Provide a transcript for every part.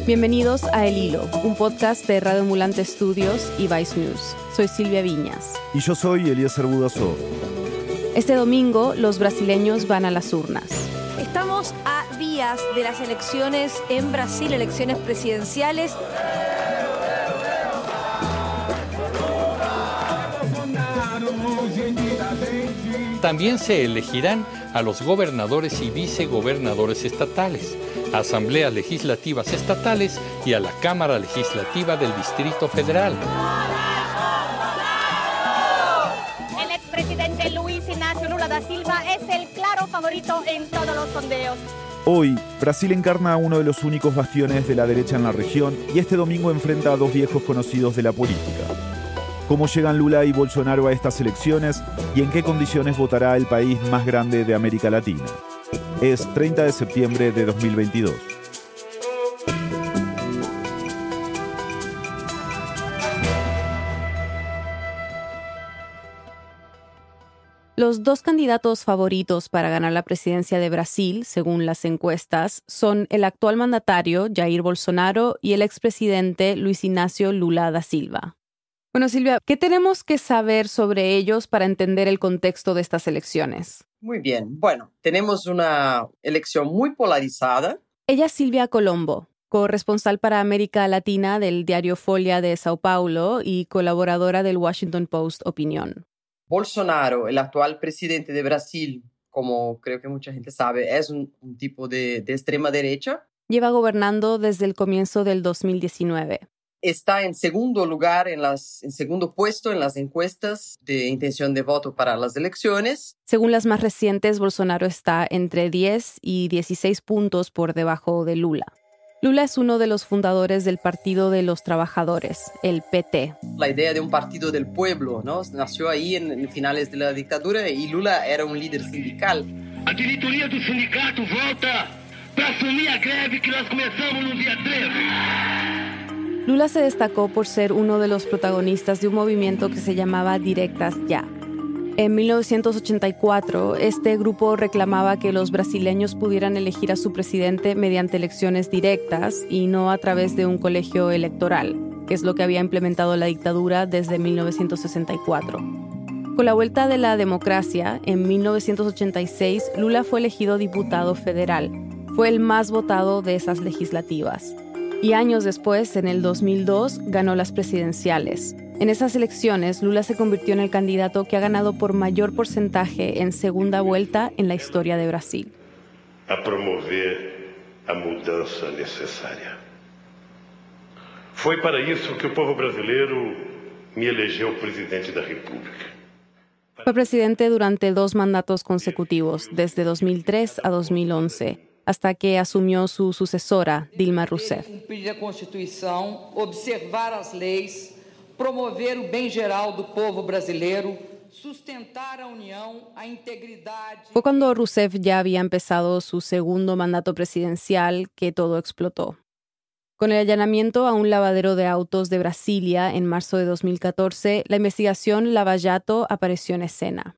Bienvenidos a El Hilo, un podcast de Radio Ambulante Studios y Vice News. Soy Silvia Viñas. Y yo soy Eliezer Budasó. Este domingo los brasileños van a las urnas. Estamos a días de las elecciones en Brasil, elecciones presidenciales. También se elegirán a los gobernadores y vicegobernadores estatales, a asambleas legislativas estatales y a la Cámara Legislativa del Distrito Federal. El expresidente Luis Ignacio Lula da Silva es el claro favorito en todos los sondeos. Hoy, Brasil encarna a uno de los únicos bastiones de la derecha en la región y este domingo enfrenta a dos viejos conocidos de la política. ¿Cómo llegan Lula y Bolsonaro a estas elecciones y en qué condiciones votará el país más grande de América Latina? Es 30 de septiembre de 2022. Los dos candidatos favoritos para ganar la presidencia de Brasil, según las encuestas, son el actual mandatario Jair Bolsonaro y el expresidente Luis Ignacio Lula da Silva. Bueno, Silvia, ¿qué tenemos que saber sobre ellos para entender el contexto de estas elecciones? Muy bien. Bueno, tenemos una elección muy polarizada. Ella es Silvia Colombo, corresponsal para América Latina del diario Folia de Sao Paulo y colaboradora del Washington Post Opinión. Bolsonaro, el actual presidente de Brasil, como creo que mucha gente sabe, es un, un tipo de, de extrema derecha. Lleva gobernando desde el comienzo del 2019 está en segundo lugar, en, las, en segundo puesto en las encuestas de intención de voto para las elecciones. Según las más recientes, Bolsonaro está entre 10 y 16 puntos por debajo de Lula. Lula es uno de los fundadores del Partido de los Trabajadores, el PT. La idea de un partido del pueblo, ¿no? Nació ahí en, en finales de la dictadura y Lula era un líder sindical. A diretoria do sindicato volta para assumir a greve que nós começamos no dia 13. Lula se destacó por ser uno de los protagonistas de un movimiento que se llamaba Directas Ya. En 1984, este grupo reclamaba que los brasileños pudieran elegir a su presidente mediante elecciones directas y no a través de un colegio electoral, que es lo que había implementado la dictadura desde 1964. Con la vuelta de la democracia, en 1986, Lula fue elegido diputado federal. Fue el más votado de esas legislativas y años después, en el 2002, ganó las presidenciales. En esas elecciones, Lula se convirtió en el candidato que ha ganado por mayor porcentaje en segunda vuelta en la historia de Brasil. A promover a mudança necessária. Foi para isso que o povo brasileiro me elegeu presidente da República. Fue presidente durante dos mandatos consecutivos, desde 2003 a 2011 hasta que asumió su sucesora, Dilma Rousseff. Observar promover geral sustentar a união, a integridade. Fue cuando Rousseff ya había empezado su segundo mandato presidencial que todo explotó. Con el allanamiento a un lavadero de autos de Brasilia en marzo de 2014, la investigación Lavallato apareció en escena.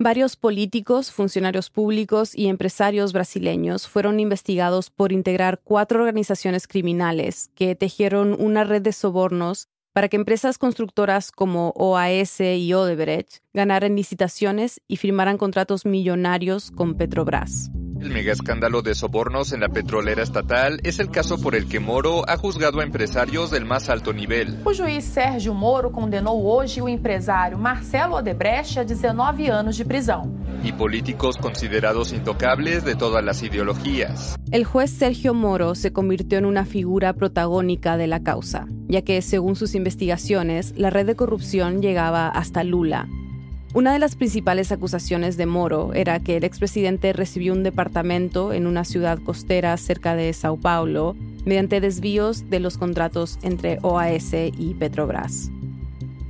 Varios políticos, funcionarios públicos y empresarios brasileños fueron investigados por integrar cuatro organizaciones criminales que tejieron una red de sobornos para que empresas constructoras como OAS y Odebrecht ganaran licitaciones y firmaran contratos millonarios con Petrobras. El mega escándalo de sobornos en la petrolera estatal es el caso por el que Moro ha juzgado a empresarios del más alto nivel. O juiz Sérgio Moro condenou hoje o empresário Marcelo Odebrecht a 19 anos de prisão. Y políticos considerados intocables de todas las ideologías. El juez Sergio Moro se convirtió en una figura protagónica de la causa, ya que según sus investigaciones, la red de corrupción llegaba hasta Lula, una de las principales acusaciones de Moro era que el expresidente recibió un departamento en una ciudad costera cerca de Sao Paulo mediante desvíos de los contratos entre OAS y Petrobras.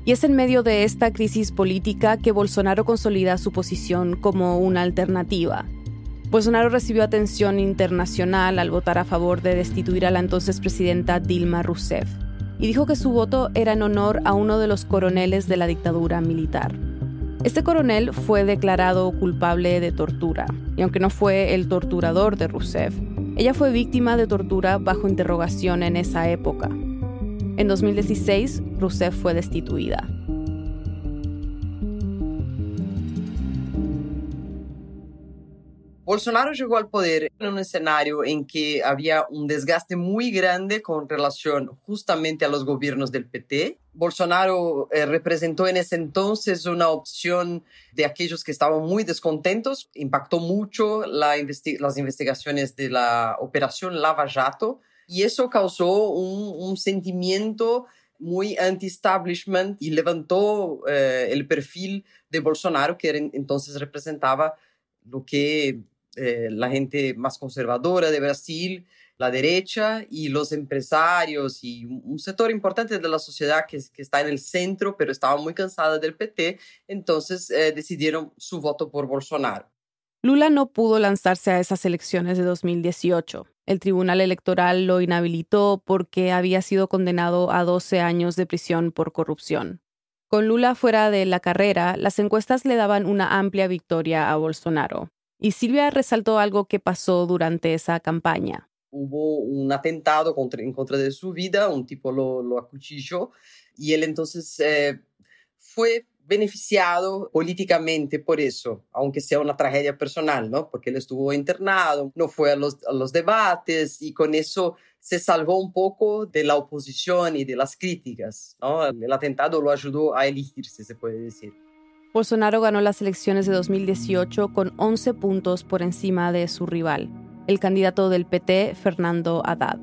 Y es en medio de esta crisis política que Bolsonaro consolida su posición como una alternativa. Bolsonaro recibió atención internacional al votar a favor de destituir a la entonces presidenta Dilma Rousseff y dijo que su voto era en honor a uno de los coroneles de la dictadura militar. Este coronel fue declarado culpable de tortura, y aunque no fue el torturador de Rousseff, Ella fue víctima de tortura bajo interrogación en esa época. En 2016, Rousseff fue destituida. Bolsonaro llegó al poder en un escenario en que había un desgaste muy grande con relación justamente a los gobiernos del PT. Bolsonaro eh, representó en ese entonces una opción de aquellos que estaban muy descontentos. Impactó mucho las investigaciones de la operación Lava Jato y eso causó un, sentimiento muy anti-establishment y levantó eh, el perfil de Bolsonaro, que entonces representaba lo que eh, la gente más conservadora de Brasil, la derecha y los empresarios y un sector importante de la sociedad que, está en el centro, pero estaba muy cansada del PT, entonces eh, decidieron su voto por Bolsonaro. Lula no pudo lanzarse a esas elecciones de 2018. El Tribunal Electoral lo inhabilitó porque había sido condenado a 12 años de prisión por corrupción. Con Lula fuera de la carrera, las encuestas le daban una amplia victoria a Bolsonaro. Y Silvia resaltó algo que pasó durante esa campaña. Hubo un atentado en contra de su vida, un tipo lo, lo acuchilló y él entonces eh, fue beneficiado políticamente por eso, aunque sea una tragedia personal, ¿no? Porque él estuvo internado, no fue a los, a los debates y con eso se salvó un poco de la oposición y de las críticas, ¿no? El atentado lo ayudó a elegirse, se puede decir. Bolsonaro ganó las elecciones de 2018 con 11 puntos por encima de su rival, el candidato del PT, Fernando Haddad.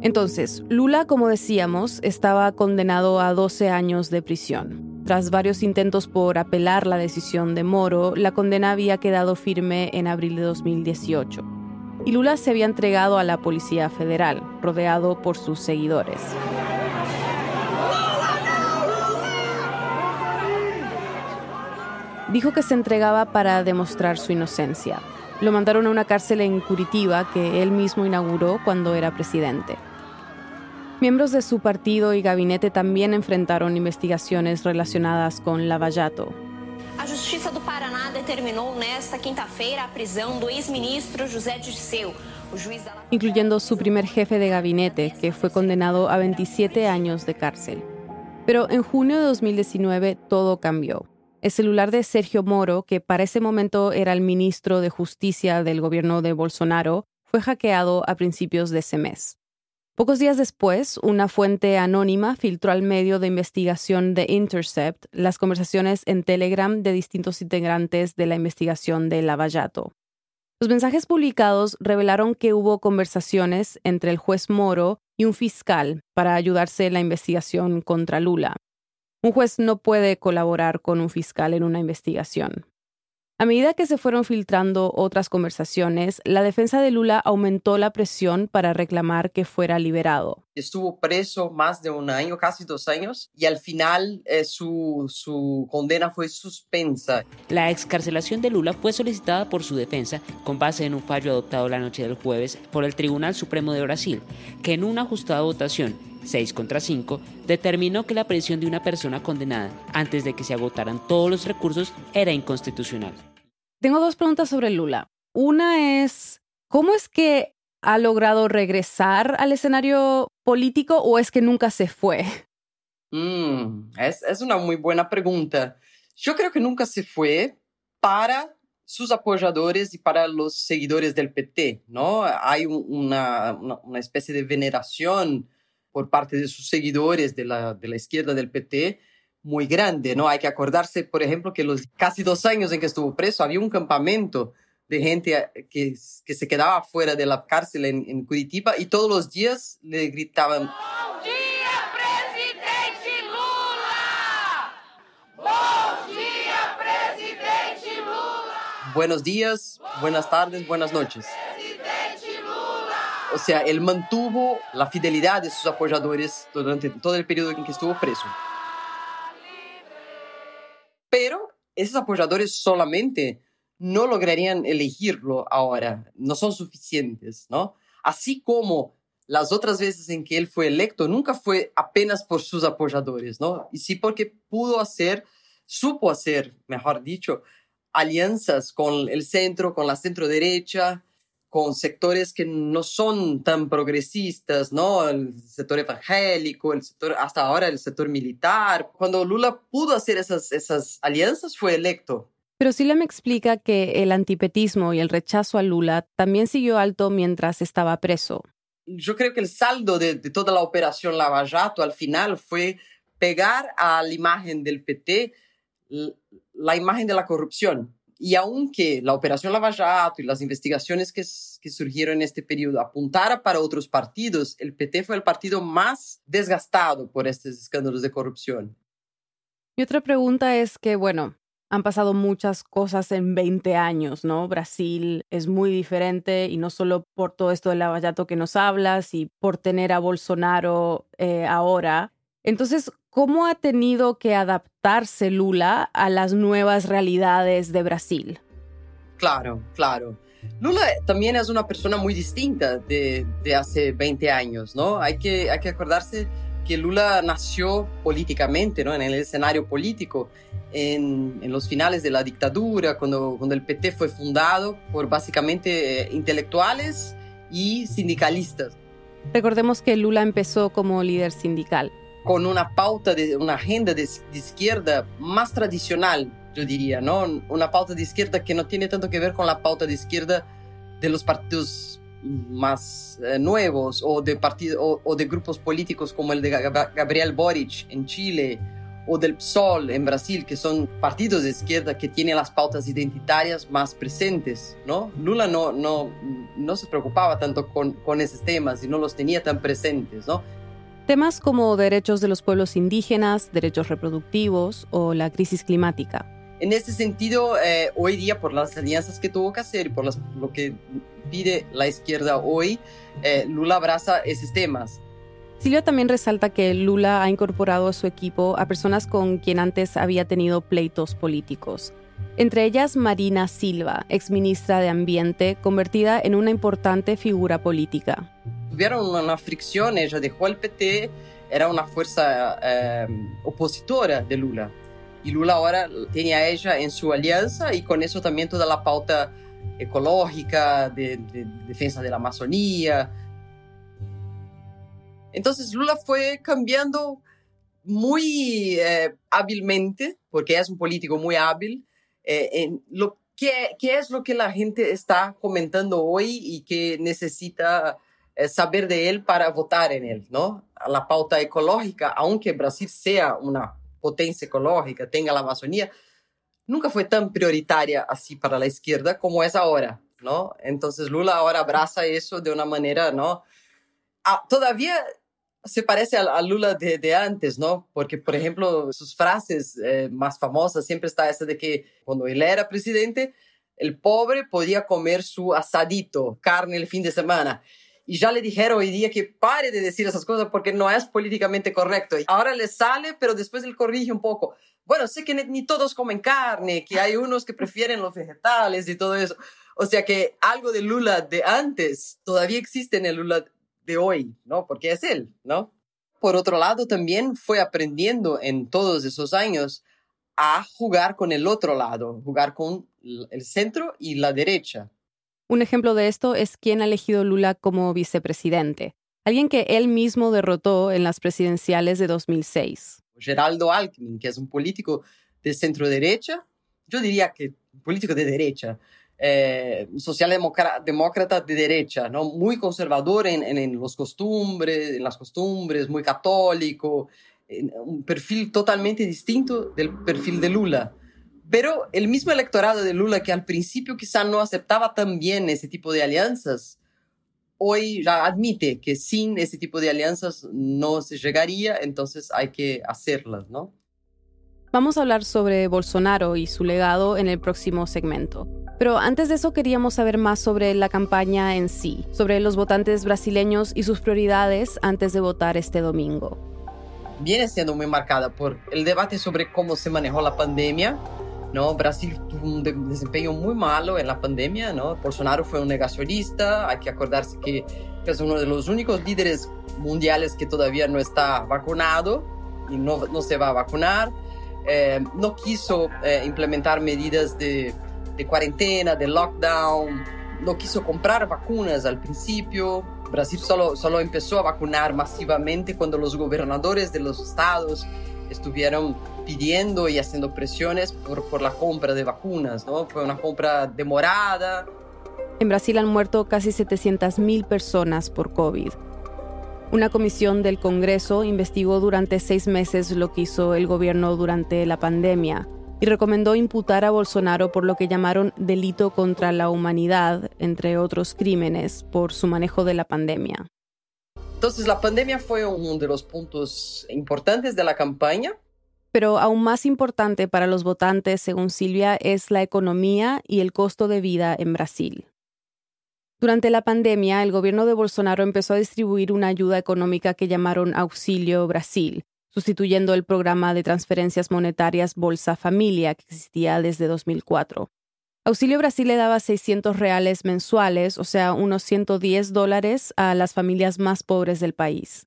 Entonces, Lula, como decíamos, estaba condenado a 12 años de prisión. Tras varios intentos por apelar la decisión de Moro, la condena había quedado firme en abril de 2018. Y Lula se había entregado a la Policía Federal, rodeado por sus seguidores. dijo que se entregaba para demostrar su inocencia. Lo mandaron a una cárcel en Curitiba que él mismo inauguró cuando era presidente. Miembros de su partido y gabinete también enfrentaron investigaciones relacionadas con Lavallato. A Justiça do Paraná determinou nesta quinta-feira a prisão do ex-ministro José Dirceu, incluyendo su primer jefe de gabinete, que fue condenado a 27 años de cárcel. Pero en junio de 2019 todo cambió. El celular de Sergio Moro, que para ese momento era el ministro de Justicia del gobierno de Bolsonaro, fue hackeado a principios de ese mes. Pocos días después, una fuente anónima filtró al medio de investigación de Intercept las conversaciones en Telegram de distintos integrantes de la investigación de Lavallato. Los mensajes publicados revelaron que hubo conversaciones entre el juez Moro y un fiscal para ayudarse en la investigación contra Lula. Un juez no puede colaborar con un fiscal en una investigación. A medida que se fueron filtrando otras conversaciones, la defensa de Lula aumentó la presión para reclamar que fuera liberado. Estuvo preso más de un año, casi dos años, y al final eh, su, su condena fue suspensa. La excarcelación de Lula fue solicitada por su defensa con base en un fallo adoptado la noche del jueves por el Tribunal Supremo de Brasil, que en una ajustada votación 6 contra 5, determinó que la prisión de una persona condenada antes de que se agotaran todos los recursos era inconstitucional. Tengo dos preguntas sobre Lula. Una es, ¿cómo es que ha logrado regresar al escenario político o es que nunca se fue? Mm, es, es una muy buena pregunta. Yo creo que nunca se fue para sus apoyadores y para los seguidores del PT, ¿no? Hay una, una, una especie de veneración por parte de sus seguidores de la, de la izquierda del PT muy grande, ¿no? Hay que acordarse, por ejemplo, que los casi dos años en que estuvo preso había un campamento de gente eh, que, que se quedaba fuera de la cárcel en, en Curitiba y todos los días le gritaban... ¡Buen día, presidente Lula! ¡Buen día, presidente Lula! Buenos días, buenas tardes, buenas noches. O sea, él mantuvo la fidelidad de sus apoyadores durante todo el periodo en que estuvo preso. Pero esos apoyadores solamente no lograrían elegirlo ahora, no son suficientes, ¿no? Así como las otras veces en que él fue electo, nunca fue apenas por sus apoyadores, ¿no? Y sí porque pudo hacer, supo hacer, mejor dicho, alianzas con el centro, con la centro derecha, con sectores que no son tan progresistas, ¿no? El sector evangélico, el sector, hasta ahora el sector militar. Cuando Lula pudo hacer esas, esas alianzas, fue electo. Pero Silvia me explica que el antipetismo y el rechazo a Lula también siguió alto mientras estaba preso. Yo creo que el saldo de, de toda la operación Lavallato al final fue pegar a la imagen del PT la imagen de la corrupción. Y aunque la operación Lavallato y las investigaciones que, que surgieron en este periodo apuntara para otros partidos, el PT fue el partido más desgastado por estos escándalos de corrupción. Y otra pregunta es que, bueno, han pasado muchas cosas en 20 años, ¿no? Brasil es muy diferente y no solo por todo esto del lavallato que nos hablas y por tener a Bolsonaro eh, ahora. Entonces, ¿cómo ha tenido que adaptarse Lula a las nuevas realidades de Brasil? Claro, claro. Lula también es una persona muy distinta de, hace 20 años, ¿no? Hay que, hay que acordarse que Lula nació políticamente, ¿no? En el escenario político, en, los finales de la dictadura, cuando, cuando el PT fue fundado por básicamente eh, intelectuales y sindicalistas. Recordemos que Lula empezó como líder sindical con una pauta, de, una agenda de, izquierda más tradicional, yo diría, ¿no? Una pauta de izquierda que no tiene tanto que ver con la pauta de izquierda de los partidos más eh, nuevos o de, partido, o, de grupos políticos como el de Gabriel Boric en Chile o del PSOL en Brasil, que son partidos de izquierda que tienen las pautas identitarias más presentes, ¿no? Lula no, no, no se preocupaba tanto con, con esos temas y no los tenía tan presentes, ¿no? Temas como derechos de los pueblos indígenas, derechos reproductivos o la crisis climática. En este sentido, eh, hoy día, por las alianzas que tuvo que hacer y por lo que pide la izquierda hoy, eh, Lula abraza esos temas. Silvia también resalta que Lula ha incorporado a su equipo a personas con quien antes había tenido pleitos políticos. Entre ellas Marina Silva, exministra de Ambiente, convertida en una importante figura política tuvieron una fricción, ella dejó el PT, era una fuerza eh, opositora de Lula. Y Lula ahora tiene a ella en su alianza y con eso también toda la pauta ecológica, de, de la Amazonía. Entonces Lula fue cambiando muy eh, hábilmente, porque es un político muy hábil, eh, en lo qué es lo que la gente está comentando hoy y que necesita saber de él para votar en él, ¿no? La pauta ecológica, aunque Brasil sea una potencia ecológica, tenga la Amazonía, nunca fue tan prioritaria así para la izquierda como es ahora, ¿no? Entonces Lula ahora abraza eso de una manera, ¿no? Ah, todavía se parece a, Lula de, antes, ¿no? Porque, por ejemplo, sus frases eh, más famosas siempre está esa de que cuando él era presidente, el pobre podía comer su asadito, carne el fin de semana y ya le dijeron hoy día que pare de decir esas cosas porque no es políticamente correcto. Y ahora le sale, pero después él corrige un poco. Bueno, sé que ni, todos comen carne, que hay unos que prefieren los vegetales y todo eso. O sea que algo de Lula de antes todavía existe en el Lula de hoy, ¿no? Porque es él, ¿no? Por otro lado, también fue aprendiendo en todos esos años a jugar con el otro lado, jugar con el centro y la derecha. Un ejemplo de esto es quien ha elegido Lula como vicepresidente, alguien que él mismo derrotó en las presidenciales de 2006. Geraldo Alckmin, que es un político de centro derecha, yo diría que político de derecha, eh, socialdemócrata de derecha, ¿no? muy conservador en, los costumbres, en las costumbres, muy católico, un perfil totalmente distinto del perfil de Lula. Pero el mismo electorado de Lula, que al principio quizá no aceptaba tan bien ese tipo de alianzas, hoy ya admite que sin ese tipo de alianzas no se llegaría, entonces hay que hacerlas, ¿no? Vamos a hablar sobre Bolsonaro y su legado en el próximo segmento. Pero antes de eso queríamos saber más sobre la campaña en sí, sobre los votantes brasileños y sus prioridades antes de votar este domingo. Viene siendo muy marcada por el debate sobre cómo se manejó la pandemia, ¿no? Brasil tuvo un desempeño muy malo en la pandemia, ¿no? Bolsonaro fue un negacionista, hay que acordarse que es uno de los únicos líderes mundiales que todavía no está vacunado y no, no se va a vacunar. Eh, no quiso eh, implementar medidas de, de, cuarentena, de lockdown, no quiso comprar vacunas al principio. Brasil solo, solo empezó a vacunar masivamente cuando los gobernadores de los estados estuvieron pidiendo y haciendo presiones por, por la compra de vacunas. ¿no? Fue una compra demorada. En Brasil han muerto casi 700.000 personas por COVID. Una comisión del Congreso investigó durante seis meses lo que hizo el gobierno durante la pandemia y recomendó imputar a Bolsonaro por lo que llamaron delito contra la humanidad, entre otros crímenes, por su manejo de la pandemia. Entonces la pandemia fue uno de los puntos importantes de la campaña. Pero aún más importante para los votantes, según Silvia, es la economía y el costo de vida en Brasil. Durante la pandemia, el gobierno de Bolsonaro empezó a distribuir una ayuda económica que llamaron Auxilio Brasil, sustituyendo el programa de transferencias monetarias Bolsa Familia que existía desde 2004. Auxilio Brasil le daba 600 reales mensuales, o sea, unos 110 dólares a las familias más pobres del país.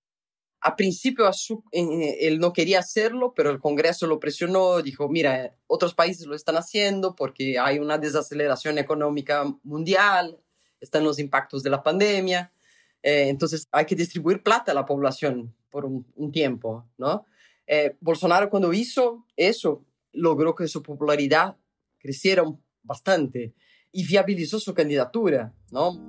A principio eh, él no quería hacerlo, pero el Congreso lo presionó, dijo, mira, otros países lo están haciendo porque hay una desaceleración económica mundial, están los impactos de la pandemia, eh, entonces hay que distribuir plata a la población por un, tiempo, ¿no? Eh, Bolsonaro cuando hizo eso logró que su popularidad creciera bastante y viabilizó su candidatura, ¿no?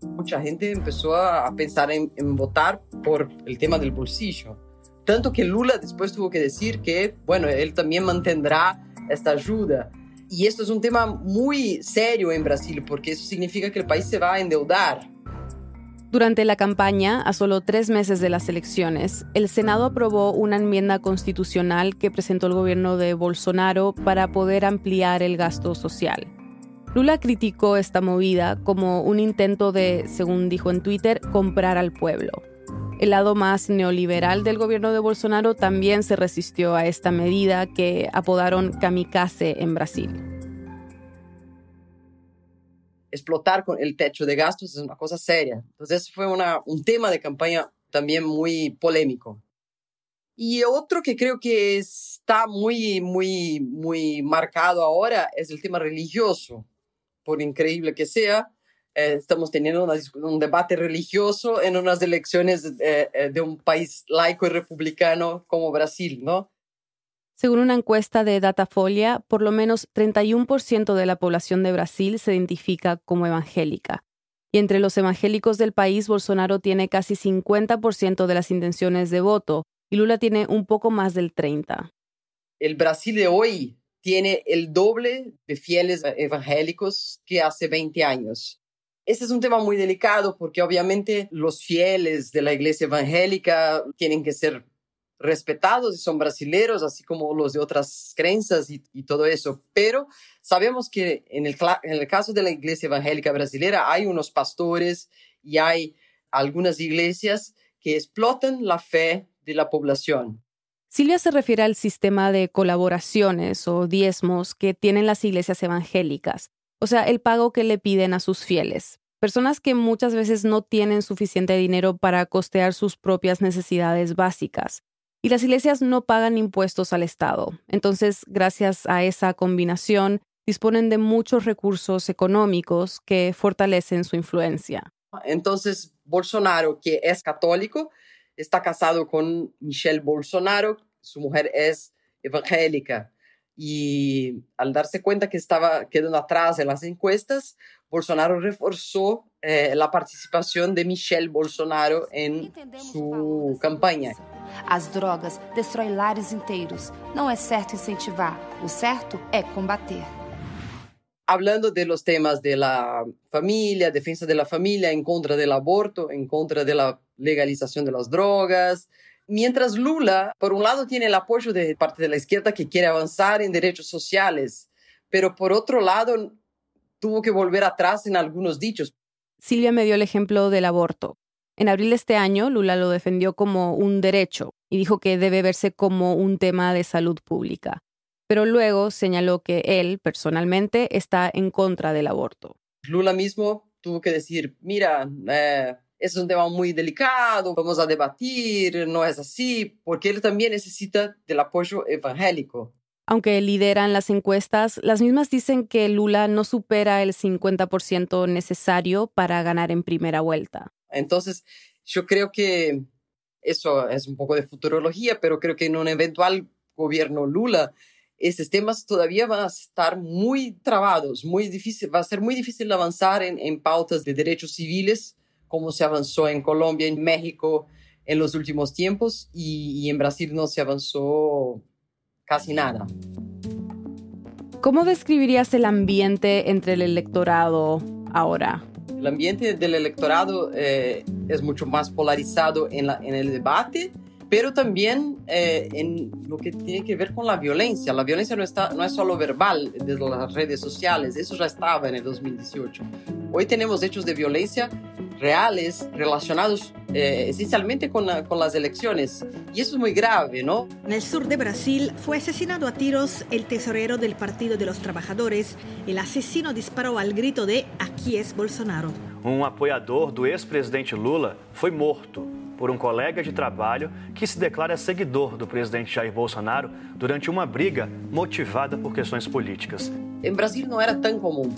Mucha gente empezó a, pensar en, en, votar por el tema del bolsillo. Tanto que Lula después tuvo que decir que, bueno, él también mantendrá esta ayuda. Y esto es un tema muy serio en Brasil, porque eso significa que el país se va a endeudar. Durante la campaña, a solo tres meses de las elecciones, el Senado aprobó una enmienda constitucional que presentó el gobierno de Bolsonaro para poder ampliar el gasto social. Lula criticó esta movida como un intento de, según dijo en Twitter, comprar al pueblo. El lado más neoliberal del gobierno de Bolsonaro también se resistió a esta medida que apodaron kamikaze en Brasil explotar con el techo de gastos es una cosa seria. Entonces fue un tema de campaña también muy polémico. Y otro que creo que está muy, muy, muy marcado ahora es el tema religioso. Por increíble que sea, eh, estamos teniendo un debate religioso en unas elecciones eh, eh, de un país laico y republicano como Brasil, ¿no? Según una encuesta de Datafolia, por lo menos 31% de la población de Brasil se identifica como evangélica. Y entre los evangélicos del país, Bolsonaro tiene casi 50% de las intenciones de voto y Lula tiene un poco más del 30%. El Brasil de hoy tiene el doble de fieles evangélicos que hace 20 años. Este es un tema muy delicado porque obviamente los fieles de la iglesia evangélica tienen que ser respetados y son brasileros, así como los de otras creencias y, todo eso. Pero sabemos que en el, en el caso de la iglesia evangélica brasilera hay unos pastores y hay algunas iglesias que explotan la fe de la población. Silvia se refiere al sistema de colaboraciones o diezmos que tienen las iglesias evangélicas, o sea, el pago que le piden a sus fieles, personas que muchas veces no tienen suficiente dinero para costear sus propias necesidades básicas. Y las iglesias no pagan impuestos al Estado. Entonces, gracias a esa combinación, disponen de muchos recursos económicos que fortalecen su influencia. Entonces, Bolsonaro, que es católico, está casado con Michelle Bolsonaro, su mujer es evangélica. Y al darse cuenta que estaba quedando atrás en las encuestas, Bolsonaro reforzó eh, la participación de Michelle Bolsonaro en su campaña. As drogas destroem lares inteiros. Não é certo incentivar, o certo é combater. Hablando de los temas de la familia, defensa de la familia, en contra del aborto, en contra de la legalización de las drogas, Mientras Lula, por un lado, tiene el apoyo de parte de la izquierda que quiere avanzar en derechos sociales, pero por otro lado, tuvo que volver atrás en algunos dichos. Silvia me dio el ejemplo del aborto. En abril de este año, Lula lo defendió como un derecho y dijo que debe verse como un tema de salud pública. Pero luego señaló que él, personalmente, está en contra del aborto. Lula mismo tuvo que decir, mira, eh, es un tema muy delicado, vamos a debatir, no es así, porque él también necesita del apoyo evangélico. Aunque lideran las encuestas, las mismas dicen que Lula no supera el 50% necesario para ganar en primera vuelta. Entonces, yo creo que eso es un poco de futurología, pero creo que en un eventual gobierno Lula, estos temas todavía van a estar muy trabados, muy difícil, va a ser muy difícil avanzar en, pautas de derechos civiles, como se avanzó en Colombia, en México en los últimos tiempos, y en Brasil no se avanzó casi nada. ¿Cómo describirías el ambiente entre el electorado ahora? El ambiente del electorado eh, es mucho más polarizado en, en, el debate, pero también eh, en lo que tiene que ver con la violencia. La violencia no, está, no es solo verbal desde las redes sociales, eso ya estaba en el 2018. Hoy tenemos hechos de violencia reales relacionados eh, esencialmente con, con, las elecciones. Y eso es muy grave, ¿no? En el sur de Brasil fue asesinado a tiros el tesorero del Partido de los Trabajadores. El asesino disparó al grito de Aquí es Bolsonaro. Um apoiador do ex-presidente Lula foi morto por um colega de trabalho que se declara seguidor do presidente Jair Bolsonaro durante uma briga motivada por questões políticas. Em Brasil não era tão comum.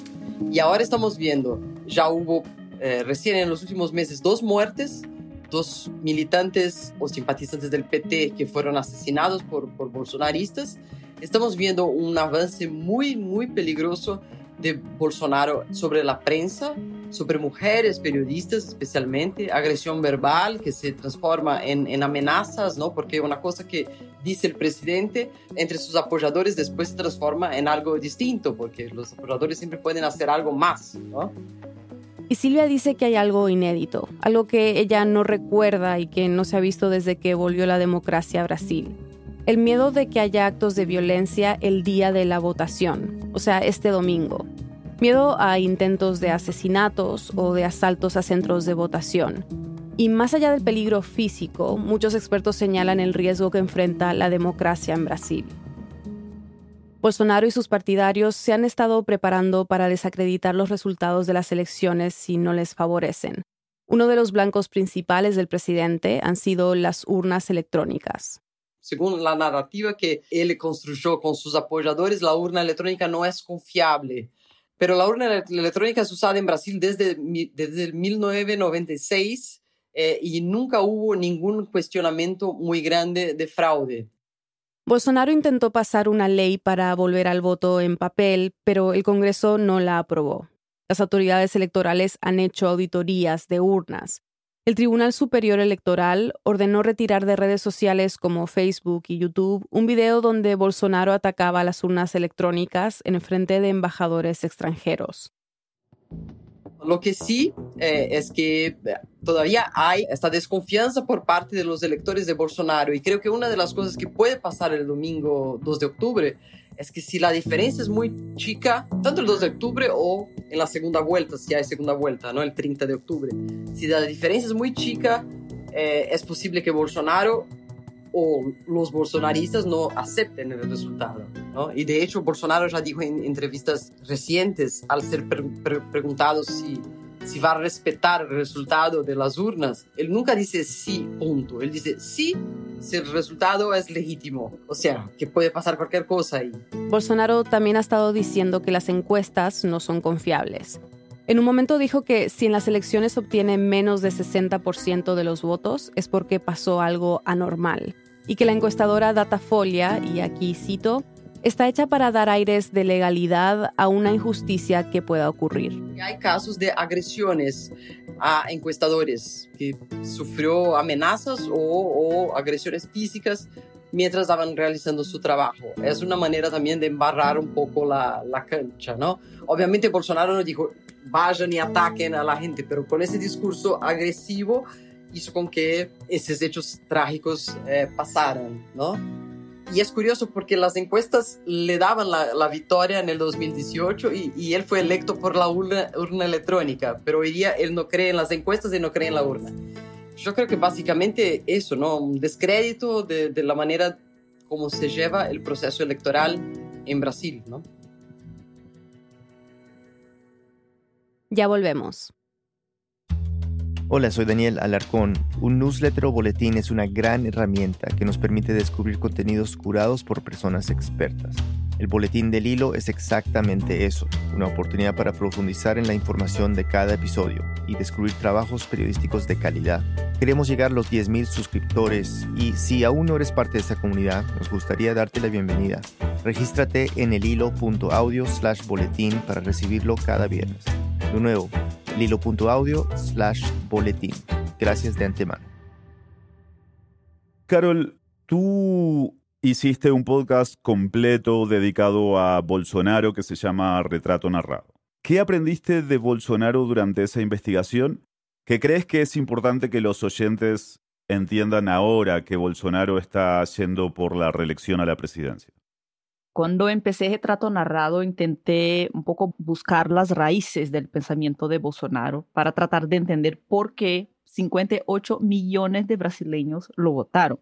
E agora estamos vendo, já houve eh, recién en los últimos meses dos muertes, dos militantes o simpatizantes del PT que fueron asesinados por, por bolsonaristas. Estamos viendo un avance muy, muy peligroso de Bolsonaro sobre la prensa, sobre mujeres periodistas especialmente, agresión verbal que se transforma en, en, amenazas, ¿no? Porque una cosa que dice el presidente entre sus apoyadores después se transforma en algo distinto, porque los apoyadores siempre pueden hacer algo más, ¿no? Y Silvia dice que hay algo inédito, algo que ella no recuerda y que no se ha visto desde que volvió la democracia a Brasil. El miedo de que haya actos de violencia el día de la votación, o sea, este domingo. Miedo a intentos de asesinatos o de asaltos a centros de votación. Y más allá del peligro físico, muchos expertos señalan el riesgo que enfrenta la democracia en Brasil. Bolsonaro y sus partidarios se han estado preparando para desacreditar los resultados de las elecciones si no les favorecen. Uno de los blancos principales del presidente han sido las urnas electrónicas. Según la narrativa que él construyó con sus apoyadores, la urna electrónica no es confiable. Pero la urna electrónica es usada en Brasil desde, desde 1996 eh, y nunca hubo ningún cuestionamiento muy grande de fraude. Bolsonaro intentó pasar una ley para volver al voto en papel, pero el Congreso no la aprobó. Las autoridades electorales han hecho auditorías de urnas. El Tribunal Superior Electoral ordenó retirar de redes sociales como Facebook y YouTube un video donde Bolsonaro atacaba las urnas electrónicas en frente de embajadores extranjeros. Lo que sí eh, es que eh, todavía hay esta desconfianza por parte de los electores de Bolsonaro y creo que una de las cosas que puede pasar el domingo 2 de octubre es que si la diferencia es muy chica, tanto el 2 de octubre o en la segunda vuelta, si hay segunda vuelta, ¿no? El 30 de octubre, si la diferencia es muy chica, eh, es posible que Bolsonaro o los bolsonaristas no acepten el resultado. ¿No? Y de hecho, Bolsonaro ya dijo en entrevistas recientes, al ser preguntado si, si va a respetar el resultado de las urnas, él nunca dice sí, punto. Él dice sí si el resultado es legítimo. O sea, que puede pasar cualquier cosa ahí. Bolsonaro también ha estado diciendo que las encuestas no son confiables. En un momento dijo que si en las elecciones obtiene menos de 60% de los votos es porque pasó algo anormal y que la encuestadora Datafolia, y aquí cito, está hecha para dar aires de legalidad a una injusticia que pueda ocurrir. Hay casos de agresiones a encuestadores que sufrió amenazas o, agresiones físicas mientras estaban realizando su trabajo. Es una manera también de embarrar un poco la, la cancha, ¿no? Obviamente Bolsonaro no dijo vayan y ataquen a la gente, pero con ese discurso agresivo hizo con que esos hechos trágicos eh, pasaran, ¿no? Y es curioso porque las encuestas le daban la, la victoria en el 2018 y, y, él fue electo por la urna, urna, electrónica, pero hoy día él no cree en las encuestas y no cree en la urna. Yo creo que básicamente eso, ¿no? Un descrédito de, de la manera como se lleva el proceso electoral en Brasil, ¿no? Ya volvemos. Hola, soy Daniel Alarcón. Un newsletter o boletín es una gran herramienta que nos permite descubrir contenidos curados por personas expertas. El boletín del hilo es exactamente eso, una oportunidad para profundizar en la información de cada episodio y descubrir trabajos periodísticos de calidad. Queremos llegar a los 10.000 suscriptores y si aún no eres parte de esta comunidad, nos gustaría darte la bienvenida. Regístrate en el hilo.audio slash boletín para recibirlo cada viernes. De nuevo, lilo.audio slash boletín. Gracias de antemano. Carol, tú hiciste un podcast completo dedicado a Bolsonaro que se llama Retrato Narrado. ¿Qué aprendiste de Bolsonaro durante esa investigación? ¿Qué crees que es importante que los oyentes entiendan ahora que Bolsonaro está yendo por la reelección a la presidencia? Cuando empecé Retrato Narrado intenté un poco buscar las raíces del pensamiento de Bolsonaro para tratar de entender por qué 58 millones de brasileños lo votaron.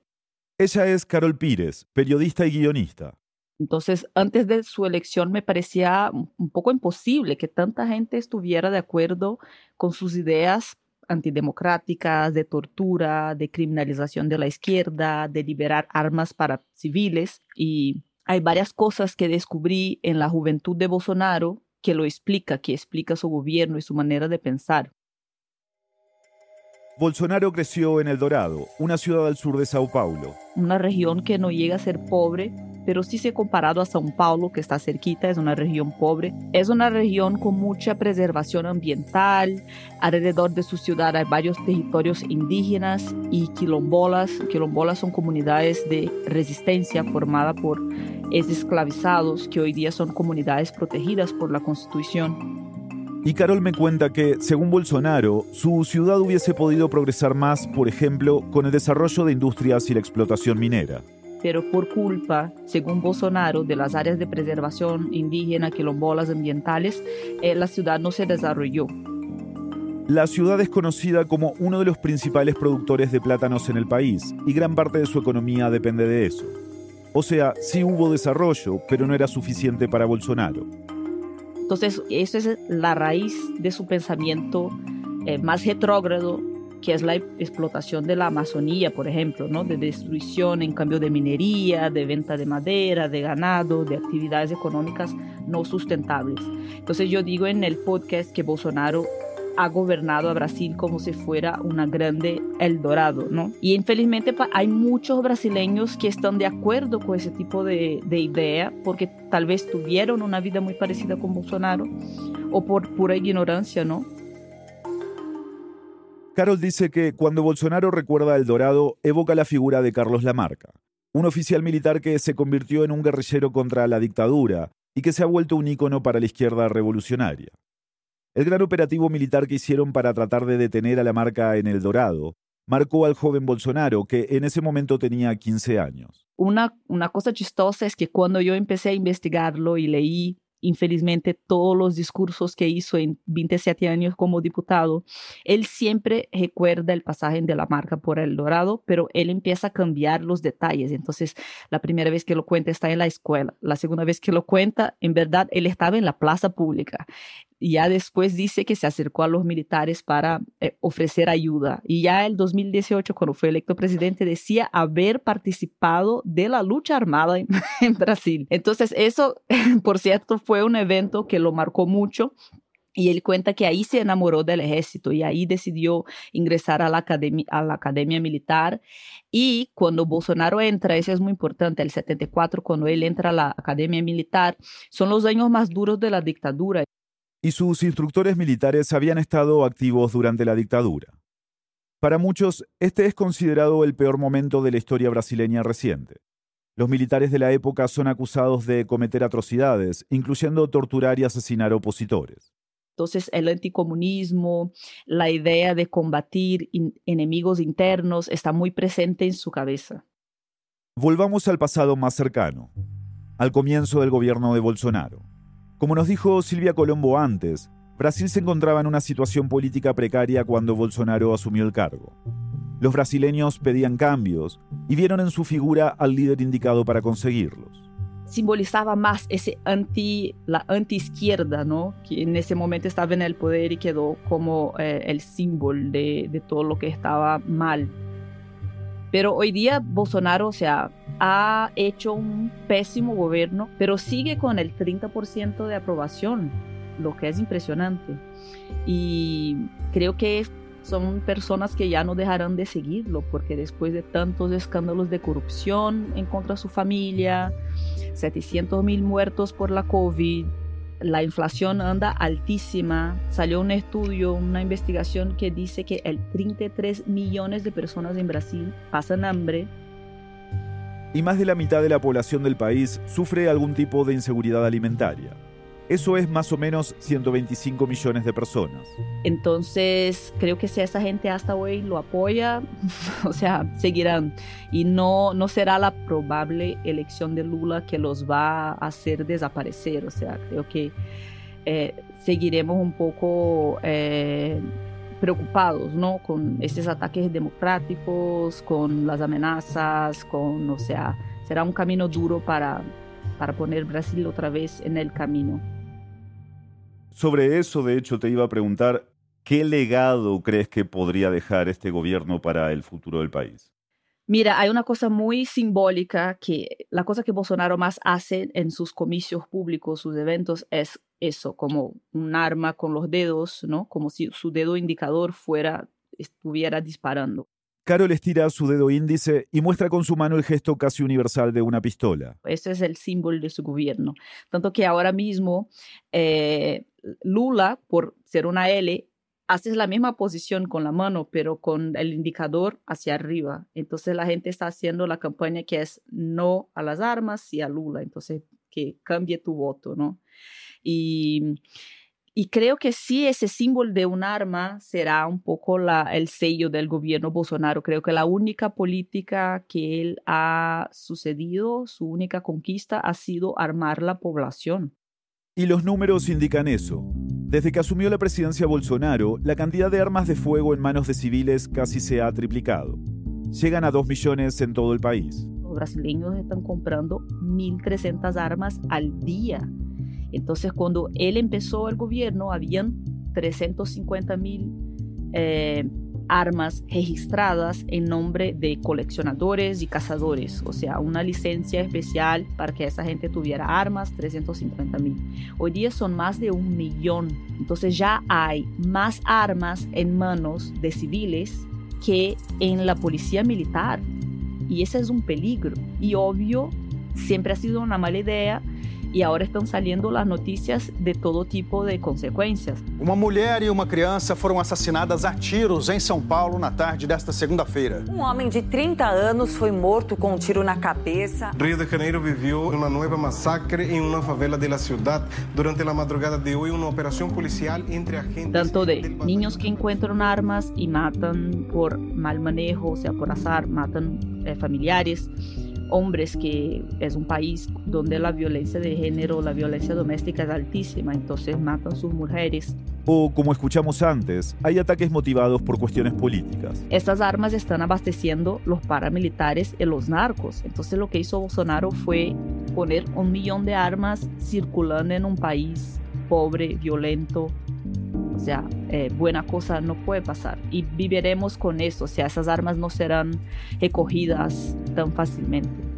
Ella es Carol Pires, periodista y guionista. Entonces, antes de su elección me parecía un poco imposible que tanta gente estuviera de acuerdo con sus ideas antidemocráticas, de tortura, de criminalización de la izquierda, de liberar armas para civiles. Y hay varias cosas que descubrí en la juventud de Bolsonaro que lo explica, que explica su gobierno y su manera de pensar. Bolsonaro creció en El Dorado, una ciudad al sur de Sao Paulo. Una región que no llega a ser pobre, pero sí se comparado a Sao Paulo, que está cerquita, es una región pobre. Es una región con mucha preservación ambiental. Alrededor de su ciudad hay varios territorios indígenas y quilombolas. Quilombolas son comunidades de resistencia formadas por esclavizados que hoy día son comunidades protegidas por la Constitución. Y Carol me cuenta que, según Bolsonaro, su ciudad hubiese podido progresar más, por ejemplo, con el desarrollo de industrias y la explotación minera. Pero por culpa, según Bolsonaro, de las áreas de preservación indígena, quilombolas ambientales, eh, la ciudad no se desarrolló. La ciudad es conocida como uno de los principales productores de plátanos en el país y gran parte de su economía depende de eso. O sea, sí hubo desarrollo, pero no era suficiente para Bolsonaro. Entonces, esa es la raíz de su pensamiento eh, más retrógrado, que es la explotación de la Amazonía, por ejemplo, ¿no? de destrucción en cambio de minería, de venta de madera, de ganado, de actividades económicas no sustentables. Entonces yo digo en el podcast que Bolsonaro ha gobernado a Brasil como si fuera una grande Eldorado, ¿no? Y infelizmente hay muchos brasileños que están de acuerdo con ese tipo de, de idea porque tal vez tuvieron una vida muy parecida con Bolsonaro o por pura ignorancia, ¿no? Carol dice que cuando Bolsonaro recuerda a El Dorado, evoca la figura de Carlos Lamarca, un oficial militar que se convirtió en un guerrillero contra la dictadura y que se ha vuelto un ícono para la izquierda revolucionaria. El gran operativo militar que hicieron para tratar de detener a la marca en El Dorado marcó al joven Bolsonaro, que en ese momento tenía 15 años. Una, una cosa chistosa es que cuando yo empecé a investigarlo y leí infelizmente todos los discursos que hizo en 27 años como diputado, él siempre recuerda el pasaje de la marca por El Dorado, pero él empieza a cambiar los detalles. Entonces, la primera vez que lo cuenta está en la escuela, la segunda vez que lo cuenta, en verdad, él estaba en la plaza pública ya después dice que se acercó a los militares para eh, ofrecer ayuda. Y ya el 2018, cuando fue electo presidente, decía haber participado de la lucha armada en, Brasil. Entonces, eso, por cierto, fue un evento que lo marcó mucho y él cuenta que ahí se enamoró del ejército y ahí decidió ingresar a la, academia, a la academia militar. Y cuando Bolsonaro entra, eso es muy importante, el 74, cuando él entra a la academia militar, son los años más duros de la dictadura y sus instructores militares habían estado activos durante la dictadura. Para muchos, este es considerado el peor momento de la historia brasileña reciente. Los militares de la época son acusados de cometer atrocidades, incluyendo torturar y asesinar opositores. Entonces, el anticomunismo, la idea de combatir enemigos internos está muy presente en su cabeza. Volvamos al pasado más cercano, al comienzo del gobierno de Bolsonaro. Como nos dijo Silvia Colombo antes, Brasil se encontraba en una situación política precaria cuando Bolsonaro asumió el cargo. Los brasileños pedían cambios y vieron en su figura al líder indicado para conseguirlos. simbolizaba más ese anti, la anti-izquierda, ¿no? que en ese momento estaba en el poder y quedó como eh, el símbolo de, de todo lo que estaba mal. Pero hoy día Bolsonaro, o sea, ha hecho un pésimo gobierno, pero sigue con el 30% de aprobación, lo que es impresionante. Y creo que son personas que ya no dejarán de seguirlo, porque después de tantos escándalos de corrupción en contra de su familia, 700 mil muertos por la COVID, la inflación anda altísima. Salió un estudio, una investigación que dice que el 33 millones de personas en Brasil pasan hambre. Y más de la mitad de la población del país sufre algún tipo de inseguridad alimentaria. Eso es más o menos 125 millones de personas. Entonces, creo que si esa gente hasta hoy lo apoya, o sea, seguirán. Y no, no será la probable elección de Lula que los va a hacer desaparecer. O sea, creo que eh, seguiremos un poco eh, preocupados, ¿no? Con estos ataques democráticos, con las amenazas, con, o sea, será un camino duro para, para poner Brasil otra vez en el camino. Sobre eso, de hecho, te iba a preguntar, ¿qué legado crees que podría dejar este gobierno para el futuro del país? Mira, hay una cosa muy simbólica que la cosa que Bolsonaro más hace en sus comicios públicos, sus eventos, es eso, como un arma con los dedos, ¿no? Como si su dedo indicador fuera, estuviera disparando. Carol estira su dedo índice y muestra con su mano el gesto casi universal de una pistola. Ese es el símbolo de su gobierno. Tanto que ahora mismo eh, Lula, por ser una L, hace la misma posición con la mano, pero con el indicador hacia arriba. Entonces la gente está haciendo la campaña que es no a las armas y a Lula. Entonces, que cambie tu voto, ¿no? Y y creo que sí, ese símbolo de un arma será un poco la, el sello del gobierno Bolsonaro. Creo que la única política que él ha sucedido, su única conquista, ha sido armar la población. Y los números indican eso. Desde que asumió la presidencia Bolsonaro, la cantidad de armas de fuego en manos de civiles casi se ha triplicado. Llegan a 2 millones en todo el país. Los brasileños están comprando 1.300 armas al día. Entonces, cuando él empezó el gobierno, habían 350 mil eh, armas registradas en nombre de coleccionadores y cazadores, o sea, una licencia especial para que esa gente tuviera armas, 350 mil. Hoy día son más de un millón, entonces ya hay más armas en manos de civiles que en la policía militar. Y ese es un peligro. Y obvio, siempre ha sido una mala idea e agora estão saindo as notícias de todo tipo de consequências. Uma mulher e uma criança foram assassinadas a tiros em São Paulo na tarde desta segunda-feira. Um homem de 30 anos foi morto com um tiro na cabeça. Rio de Janeiro viveu uma nova massacre em uma favela da cidade durante a madrugada de hoje, uma operação policial entre agentes. Tanto de niños que encontram armas e matam por mal manejo, ou seja, por azar, matam eh, familiares. Hombres, que es un país donde la violencia de género, la violencia doméstica es altísima, entonces matan sus mujeres. O, como escuchamos antes, hay ataques motivados por cuestiones políticas. Estas armas están abasteciendo los paramilitares y los narcos. Entonces lo que hizo Bolsonaro fue poner un millón de armas circulando en un país pobre, violento, o sea, eh, buena cosa no puede pasar. Y viviremos con eso, o sea, esas armas no serán recogidas tan fácilmente.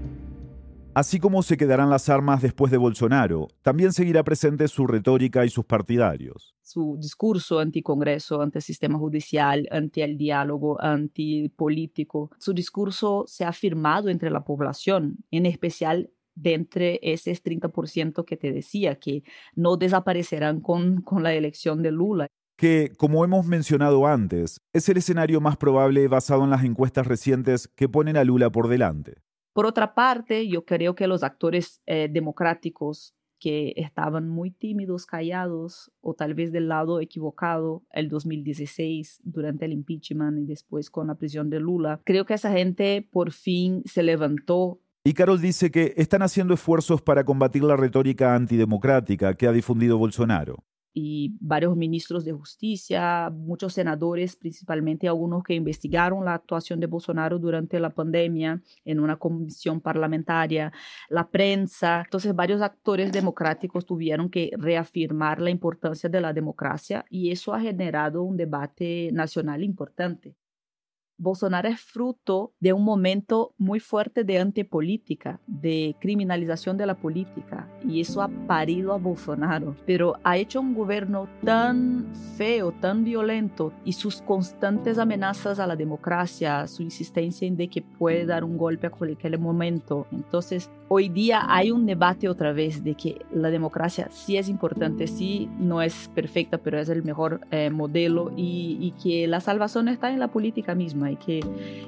Así como se quedarán las armas después de Bolsonaro, también seguirá presente su retórica y sus partidarios. Su discurso anti-Congreso, anti-sistema judicial, anti el diálogo, anti-político. Su discurso se ha firmado entre la población, en especial de entre ese 30% que te decía, que no desaparecerán con, con la elección de Lula. Que, como hemos mencionado antes, es el escenario más probable basado en las encuestas recientes que ponen a Lula por delante. Por otra parte, yo creo que los actores eh, democráticos que estaban muy tímidos, callados o tal vez del lado equivocado el 2016 durante el impeachment y después con la prisión de Lula, creo que esa gente por fin se levantó y Carol dice que están haciendo esfuerzos para combatir la retórica antidemocrática que ha difundido Bolsonaro. y varios ministros de justicia, muchos senadores, principalmente algunos que investigaron la actuación de Bolsonaro durante la pandemia en una comisión parlamentaria, la prensa. Entonces varios actores democráticos tuvieron que reafirmar la importancia de la democracia y eso ha generado un debate nacional importante. Bolsonaro es fruto de un momento muy fuerte de antipolítica, de criminalización de la política, y eso ha parido a Bolsonaro. Pero ha hecho un gobierno tan feo, tan violento, y sus constantes amenazas a la democracia, su insistencia en de que puede dar un golpe a cualquier momento. Entonces, hoy día hay un debate otra vez de que la democracia sí es importante, sí no es perfecta, pero es el mejor eh, modelo, y, y que la salvación está en la política misma y que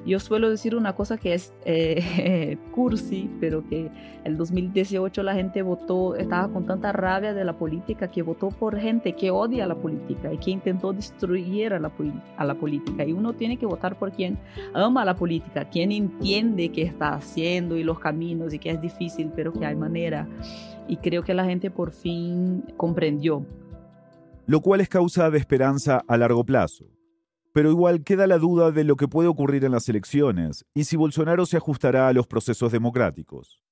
yo suelo decir una cosa que es eh, cursi, pero que el 2018 la gente votó, estaba con tanta rabia de la política que votó por gente que odia la política y que intentó destruir a la, a la política. Y uno tiene que votar por quien ama la política, quien entiende qué está haciendo y los caminos y que es difícil, pero que hay manera. Y creo que la gente por fin comprendió. Lo cual es causa de esperanza a largo plazo pero igual queda la duda de lo que puede ocurrir en las elecciones y si Bolsonaro se ajustará a los procesos democráticos.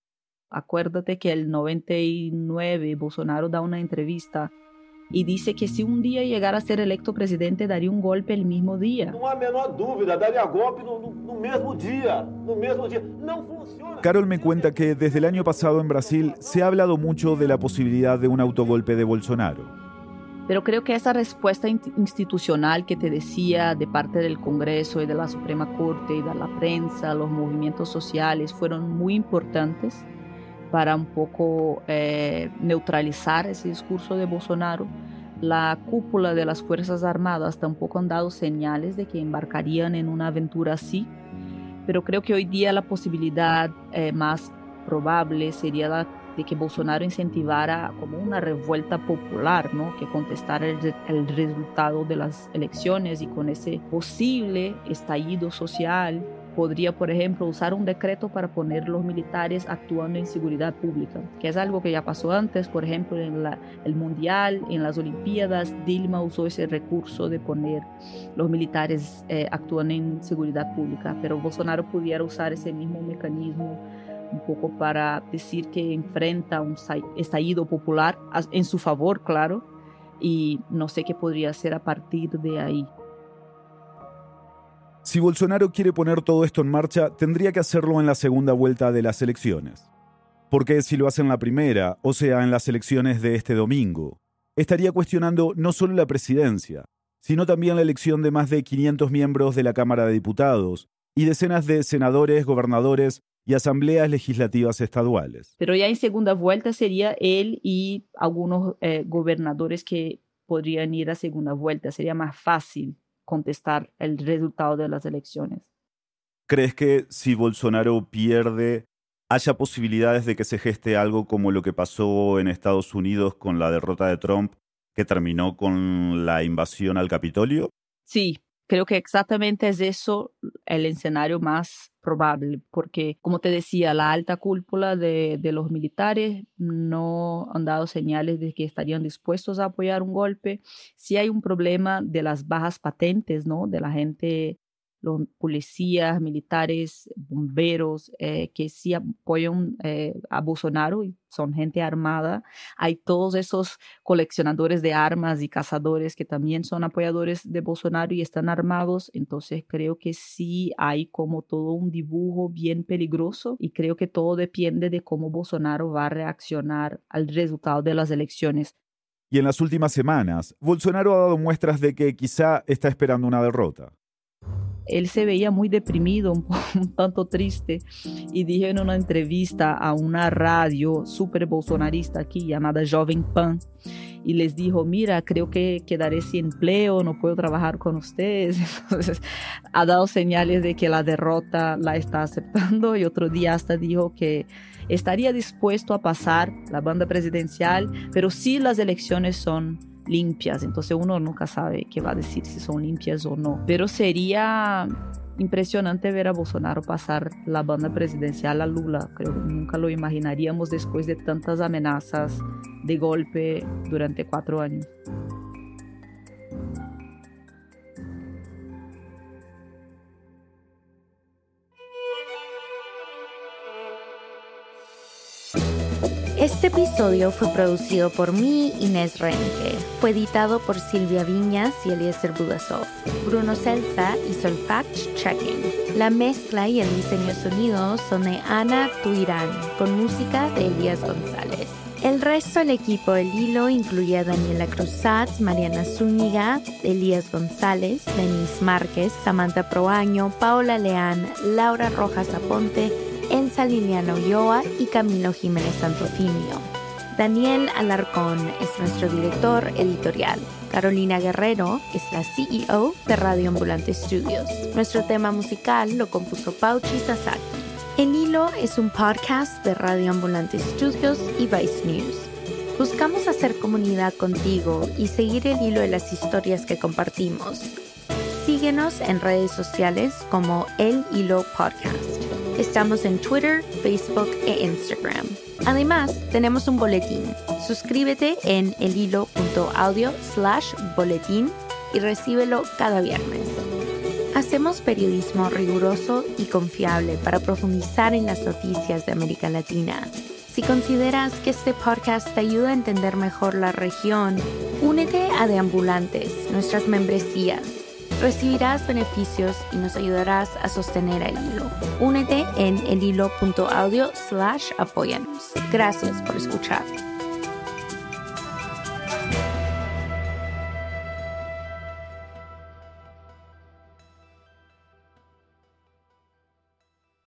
Acuérdate que el 99 Bolsonaro da una entrevista y dice que si un día llegara a ser electo presidente daría un golpe el mismo día. No hay menor duda, daría golpe no, no, mismo día, no mismo día. No funciona. Carol me cuenta que desde el año pasado en Brasil se ha hablado mucho de la posibilidad de un autogolpe de Bolsonaro. Pero creo que esa respuesta institucional que te decía de parte del Congreso y de la Suprema Corte y de la prensa, los movimientos sociales, fueron muy importantes para un poco eh, neutralizar ese discurso de Bolsonaro. La cúpula de las Fuerzas Armadas tampoco han dado señales de que embarcarían en una aventura así, pero creo que hoy día la posibilidad eh, más probable sería la de que Bolsonaro incentivara como una revuelta popular, ¿no? que contestara el, el, resultado de las elecciones y con ese posible estallido social podría, por ejemplo, usar un decreto para poner los militares actuando en seguridad pública, que es algo que ya pasó antes, por ejemplo, en la, el Mundial, en las Olimpiadas, Dilma usó ese recurso de poner los militares eh, actuando en seguridad pública, pero Bolsonaro pudiera usar ese mismo mecanismo un poco para decir que enfrenta un estallido popular en su favor, claro, y no sé qué podría hacer a partir de ahí. Si Bolsonaro quiere poner todo esto en marcha, tendría que hacerlo en la segunda vuelta de las elecciones. Porque si lo hace en la primera, o sea, en las elecciones de este domingo, estaría cuestionando no solo la presidencia, sino también la elección de más de 500 miembros de la Cámara de Diputados y decenas de senadores, gobernadores y asambleas legislativas estaduales. Pero ya en segunda vuelta sería él y algunos eh, gobernadores que podrían ir a segunda vuelta. Sería más fácil contestar el resultado de las elecciones. ¿Crees que si Bolsonaro pierde, haya posibilidades de que se geste algo como lo que pasó en Estados Unidos con la derrota de Trump, que terminó con la invasión al Capitolio? Sí, Creo que exactamente es eso el escenario más probable, porque como te decía, la alta cúpula de, de, los militares no han dado señales de que estarían dispuestos a apoyar un golpe. Si hay un problema de las bajas patentes, ¿no? De la gente los policías, militares, bomberos eh, que sí apoyan eh, a Bolsonaro y son gente armada. Hay todos esos coleccionadores de armas y cazadores que también son apoyadores de Bolsonaro y están armados. Entonces creo que sí hay como todo un dibujo bien peligroso y creo que todo depende de cómo Bolsonaro va a reaccionar al resultado de las elecciones. Y en las últimas semanas, Bolsonaro ha dado muestras de que quizá está esperando una derrota él se veía muy deprimido, un, tanto triste, y dijo en una entrevista a una radio súper bolsonarista aquí llamada Joven Pan, y les dijo, mira, creo que quedaré sin empleo, no puedo trabajar con ustedes. Entonces, ha dado señales de que la derrota la está aceptando y otro día hasta dijo que estaría dispuesto a pasar la banda presidencial, pero si las elecciones son limpias, entonces uno nunca sabe qué va a decir si son limpias o no, pero sería impresionante ver a Bolsonaro pasar la banda presidencial a Lula. Creo que nunca lo imaginaríamos después de tantas amenazas de golpe durante cuatro años. Este episodio fue producido por mí, Inés Renke. Fue editado por Silvia Viñas y Eliezer Budasov. Bruno Celsa hizo el fact-checking. La mezcla y el diseño sonido son de Ana Tuirán, con música de Elías González. El resto del equipo del hilo incluye a Daniela Cruzat, Mariana Zúñiga, Elías González, Denise Márquez, Samantha Proaño, Paola Leán, Laura Rojas Aponte, Elsa Liliana Ulloa y Camilo Jiménez Santofimio. Daniel Alarcón es nuestro director editorial. Carolina Guerrero es la CEO de Radio Ambulante Studios. Nuestro tema musical lo compuso Pauchi Sasaki. El Hilo es un podcast de Radio Ambulante Studios y Vice News. Buscamos hacer comunidad contigo y seguir el hilo de las historias que compartimos. Síguenos en redes sociales como El Hilo Podcast. Estamos en Twitter, Facebook e Instagram. Además, tenemos un boletín. Suscríbete en elhilo.audio slash boletín y recíbelo cada viernes. Hacemos periodismo riguroso y confiable para profundizar en las noticias de América Latina. Si consideras que este podcast te ayuda a entender mejor la región, únete a Deambulantes, nuestras membresías recibirás beneficios y nos ayudarás a sostener el hilo. Únete en elhilo.audio slash apóyanos. Gracias por escuchar.